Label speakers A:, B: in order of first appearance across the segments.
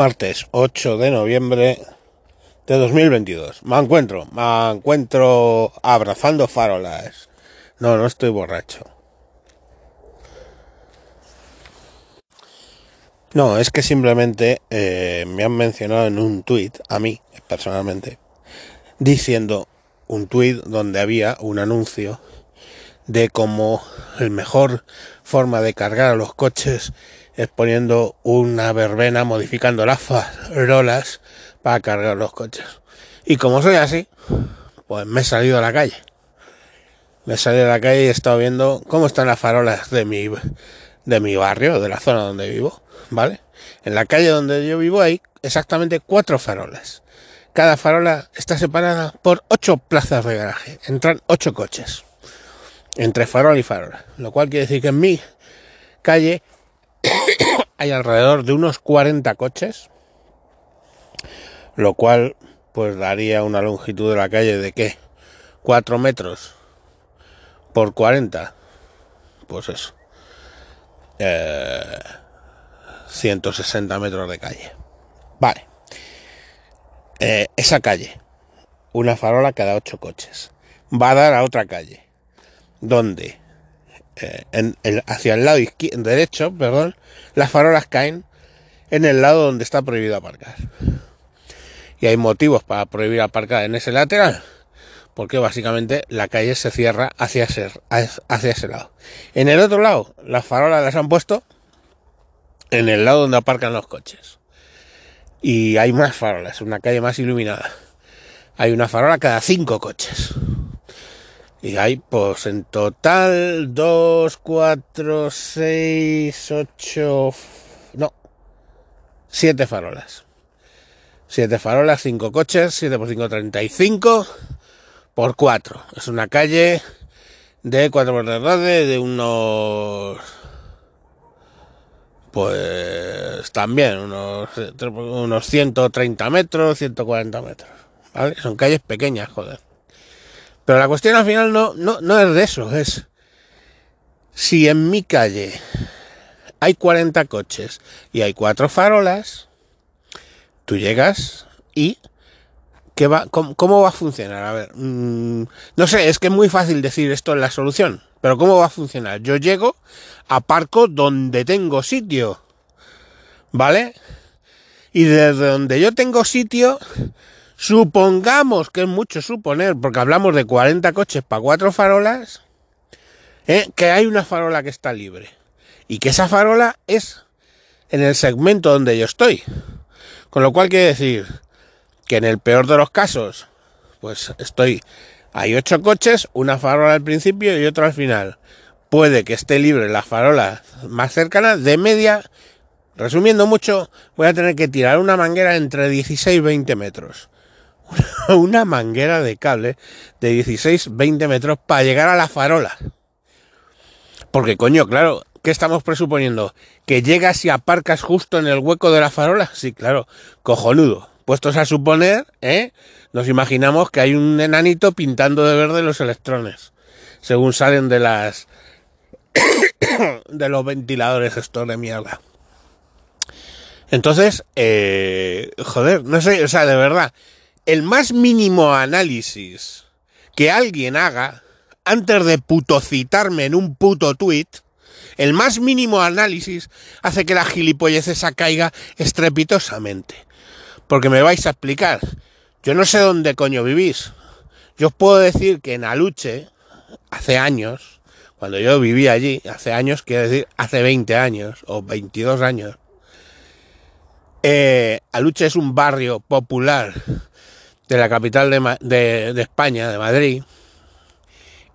A: Martes 8 de noviembre de 2022. Me encuentro, me encuentro abrazando farolas. No, no estoy borracho. No, es que simplemente eh, me han mencionado en un tuit, a mí personalmente, diciendo un tuit donde había un anuncio de cómo el mejor forma de cargar a los coches es poniendo una verbena modificando las farolas para cargar los coches. Y como soy así, pues me he salido a la calle. Me he salido a la calle y he estado viendo cómo están las farolas de mi, de mi barrio, de la zona donde vivo, ¿vale? En la calle donde yo vivo hay exactamente cuatro farolas. Cada farola está separada por ocho plazas de garaje. Entran ocho coches. Entre farol y farola. Lo cual quiere decir que en mi calle hay alrededor de unos 40 coches, lo cual pues daría una longitud de la calle de qué? 4 metros por 40, pues eso, eh, 160 metros de calle. Vale, eh, esa calle, una farola cada 8 coches, va a dar a otra calle, donde eh, en, hacia el lado derecho, perdón, las farolas caen en el lado donde está prohibido aparcar. Y hay motivos para prohibir aparcar en ese lateral, porque básicamente la calle se cierra hacia ese, hacia ese lado. En el otro lado, las farolas las han puesto en el lado donde aparcan los coches. Y hay más farolas, una calle más iluminada. Hay una farola cada cinco coches. Y hay, pues en total, 2, 4, 6, 8, no, 7 farolas. 7 farolas, 5 coches, 7 por 5, 35 por 4. Es una calle de 4 por 3, de unos, pues también, unos, unos 130 metros, 140 metros. ¿Vale? Son calles pequeñas, joder. Pero la cuestión al final no, no, no es de eso, es si en mi calle hay 40 coches y hay cuatro farolas, tú llegas y ¿qué va, cómo, va a funcionar? A ver, mm, no sé, es que es muy fácil decir esto en la solución, pero ¿cómo va a funcionar? Yo llego, aparco donde tengo sitio, ¿vale? Y desde donde yo tengo sitio, Supongamos que es mucho suponer, porque hablamos de 40 coches para cuatro farolas, ¿eh? que hay una farola que está libre. Y que esa farola es en el segmento donde yo estoy. Con lo cual quiere decir que en el peor de los casos, pues estoy, hay ocho coches, una farola al principio y otra al final. Puede que esté libre la farola más cercana, de media, resumiendo mucho, voy a tener que tirar una manguera entre 16 y 20 metros. una manguera de cable de 16-20 metros para llegar a la farola. Porque coño, claro, ¿qué estamos presuponiendo? ¿Que llegas y aparcas justo en el hueco de la farola? Sí, claro, cojonudo. Puestos a suponer, ¿eh? Nos imaginamos que hay un enanito pintando de verde los electrones, según salen de las... de los ventiladores estos de mierda. Entonces, eh, joder, no sé, o sea, de verdad, el más mínimo análisis que alguien haga antes de putocitarme en un puto tweet, el más mínimo análisis hace que la gilipollez esa caiga estrepitosamente. Porque me vais a explicar. Yo no sé dónde coño vivís. Yo os puedo decir que en Aluche, hace años, cuando yo vivía allí, hace años, quiero decir, hace 20 años o 22 años, eh, Aluche es un barrio popular de la capital de, España, de Madrid,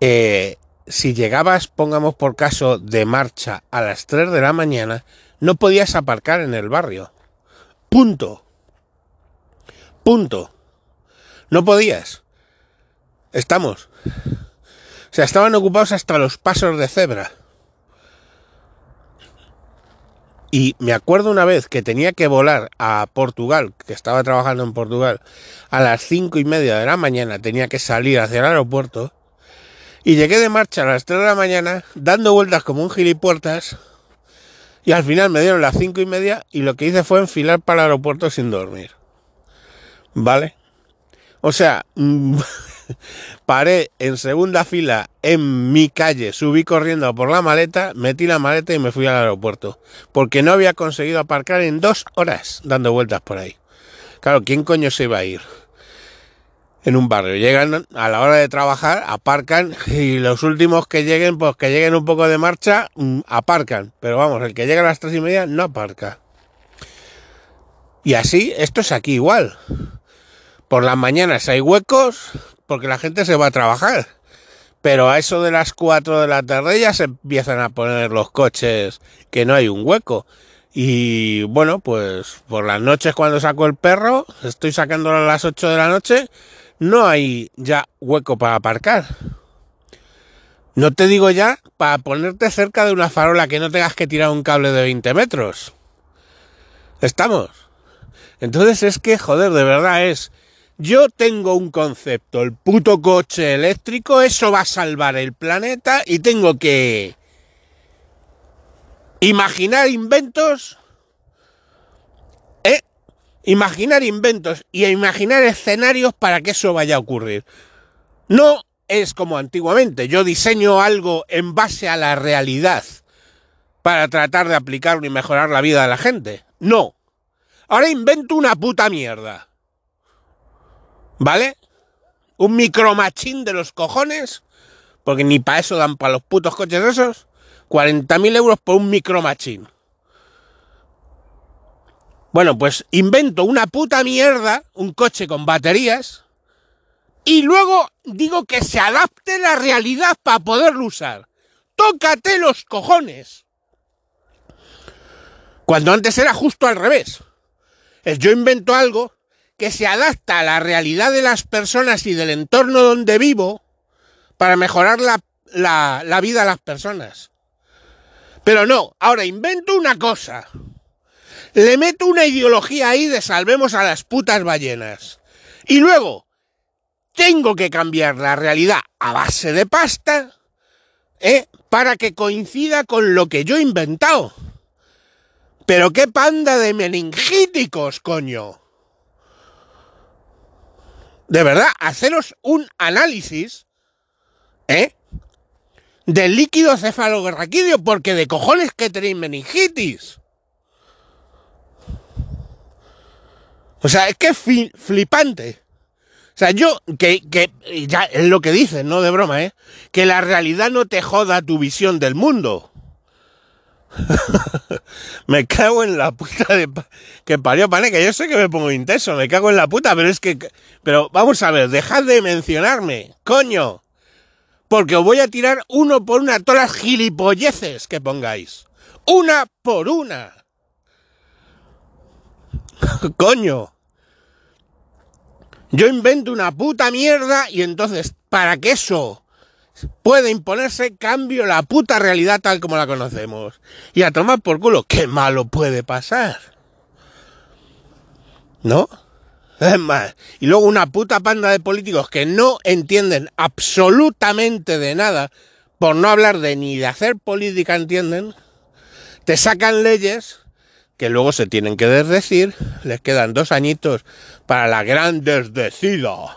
A: eh, si llegabas, pongamos por caso, de marcha a las 3 de la mañana, no podías aparcar en el barrio. Punto. Punto. No podías. Estamos. O sea, estaban ocupados hasta los pasos de cebra. Y me acuerdo una vez que tenía que volar a Portugal, que estaba trabajando en Portugal, a las cinco y media de la mañana, tenía que salir hacia el aeropuerto, y llegué de marcha a las tres de la mañana, dando vueltas como un gilipuertas, Y al final me dieron las cinco y media y lo que hice fue enfilar para el aeropuerto sin dormir. ¿Vale? O sea, paré en segunda fila en mi calle, subí corriendo por la maleta, metí la maleta y me fui al aeropuerto. Porque no había conseguido aparcar en dos horas dando vueltas por ahí. Claro, ¿quién coño se iba a ir? En un barrio. Llegan a la hora de trabajar, aparcan y los últimos que lleguen, pues que lleguen un poco de marcha, mm, aparcan. Pero vamos, el que llega a las tres y media no aparca. Y así, esto es aquí igual. Por las mañanas hay huecos porque la gente se va a trabajar. Pero a eso de las 4 de la tarde ya se empiezan a poner los coches que no hay un hueco. Y bueno, pues por las noches cuando saco el perro, estoy sacándolo a las 8 de la noche, no hay ya hueco para aparcar. No te digo ya para ponerte cerca de una farola que no tengas que tirar un cable de 20 metros. Estamos. Entonces es que, joder, de verdad es yo tengo un concepto, el puto coche eléctrico, eso va a salvar el planeta y tengo que imaginar inventos, ¿eh? Imaginar inventos y imaginar escenarios para que eso vaya a ocurrir. No es como antiguamente, yo diseño algo en base a la realidad para tratar de aplicarlo y mejorar la vida de la gente. No. Ahora invento una puta mierda ¿Vale? Un micromachín de los cojones, porque ni para eso dan para los putos coches esos. 40.000 euros por un micromachín. Bueno, pues invento una puta mierda, un coche con baterías, y luego digo que se adapte la realidad para poderlo usar. Tócate los cojones. Cuando antes era justo al revés. Es yo invento algo que se adapta a la realidad de las personas y del entorno donde vivo para mejorar la, la, vida de las personas. Pero no, ahora invento una cosa. Le meto una ideología ahí de salvemos a las putas ballenas. Y luego tengo que cambiar la realidad a base de pasta ¿eh? para que coincida con lo que yo he inventado. Pero qué panda de meningíticos, coño de verdad, haceros un análisis, ¿eh? Del líquido cefalorraquídeo, porque de cojones que tenéis meningitis. O sea, es que es flipante. O sea, yo, que, que, ya es lo que dicen, no de broma, ¿eh? Que la realidad no te joda tu visión del mundo. me cago en la puta de que parió pane, que yo sé que me pongo intenso, me cago en la puta, pero es que pero vamos a ver, dejad de mencionarme, coño. Porque os voy a tirar uno por una todas las gilipolleces que pongáis. Una por una. coño. Yo invento una puta mierda y entonces, para que eso puede imponerse cambio la puta realidad tal como la conocemos. Y a tomar por culo, qué malo puede pasar. ¿No? Es más, y luego una puta panda de políticos que no entienden absolutamente de nada, por no hablar de ni de hacer política, entienden, te sacan leyes que luego se tienen que desdecir, les quedan dos añitos para la gran desdecida.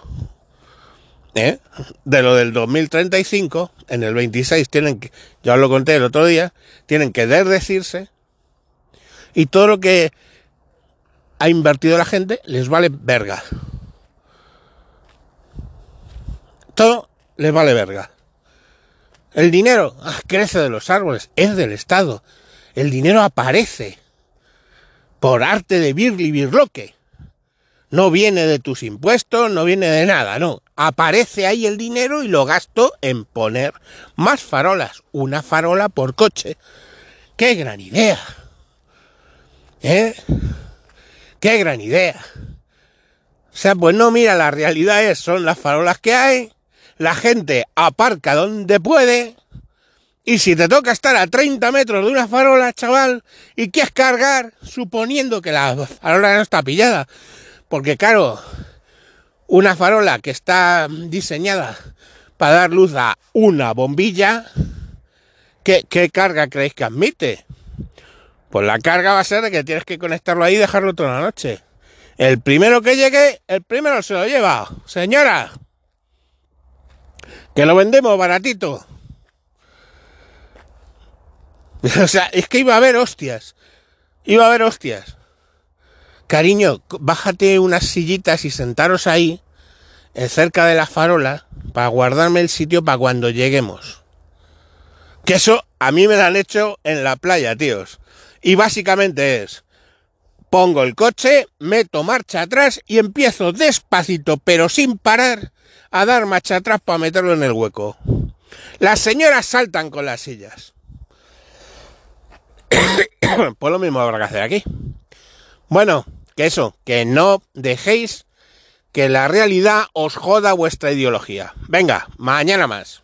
A: ¿Eh? de lo del 2035, en el 26 tienen que, ya os lo conté el otro día, tienen que desdecirse y todo lo que ha invertido la gente les vale verga. Todo les vale verga. El dinero ah, crece de los árboles, es del Estado. El dinero aparece por arte de Birli Birloque. No viene de tus impuestos, no viene de nada, no. Aparece ahí el dinero y lo gasto en poner más farolas. Una farola por coche. ¡Qué gran idea! ¿Eh? ¡Qué gran idea! O sea, pues no, mira, la realidad es, son las farolas que hay, la gente aparca donde puede, y si te toca estar a 30 metros de una farola, chaval, y quieres cargar, suponiendo que la farola no está pillada, porque claro, una farola que está diseñada para dar luz a una bombilla, ¿qué, carga creéis que admite? Pues la carga va a ser de que tienes que conectarlo ahí y dejarlo toda la noche. El primero que llegue, el primero se lo lleva. Señora, que lo vendemos baratito. O sea, es que iba a haber hostias. Iba a haber hostias. Cariño, bájate unas sillitas y sentaros ahí, cerca de la farola, para guardarme el sitio para cuando lleguemos. Que eso a mí me lo han hecho en la playa, tíos. Y básicamente es, pongo el coche, meto marcha atrás y empiezo despacito, pero sin parar, a dar marcha atrás para meterlo en el hueco. Las señoras saltan con las sillas. pues lo mismo habrá que hacer aquí. Bueno, que eso, que no dejéis que la realidad os joda vuestra ideología. Venga, mañana más.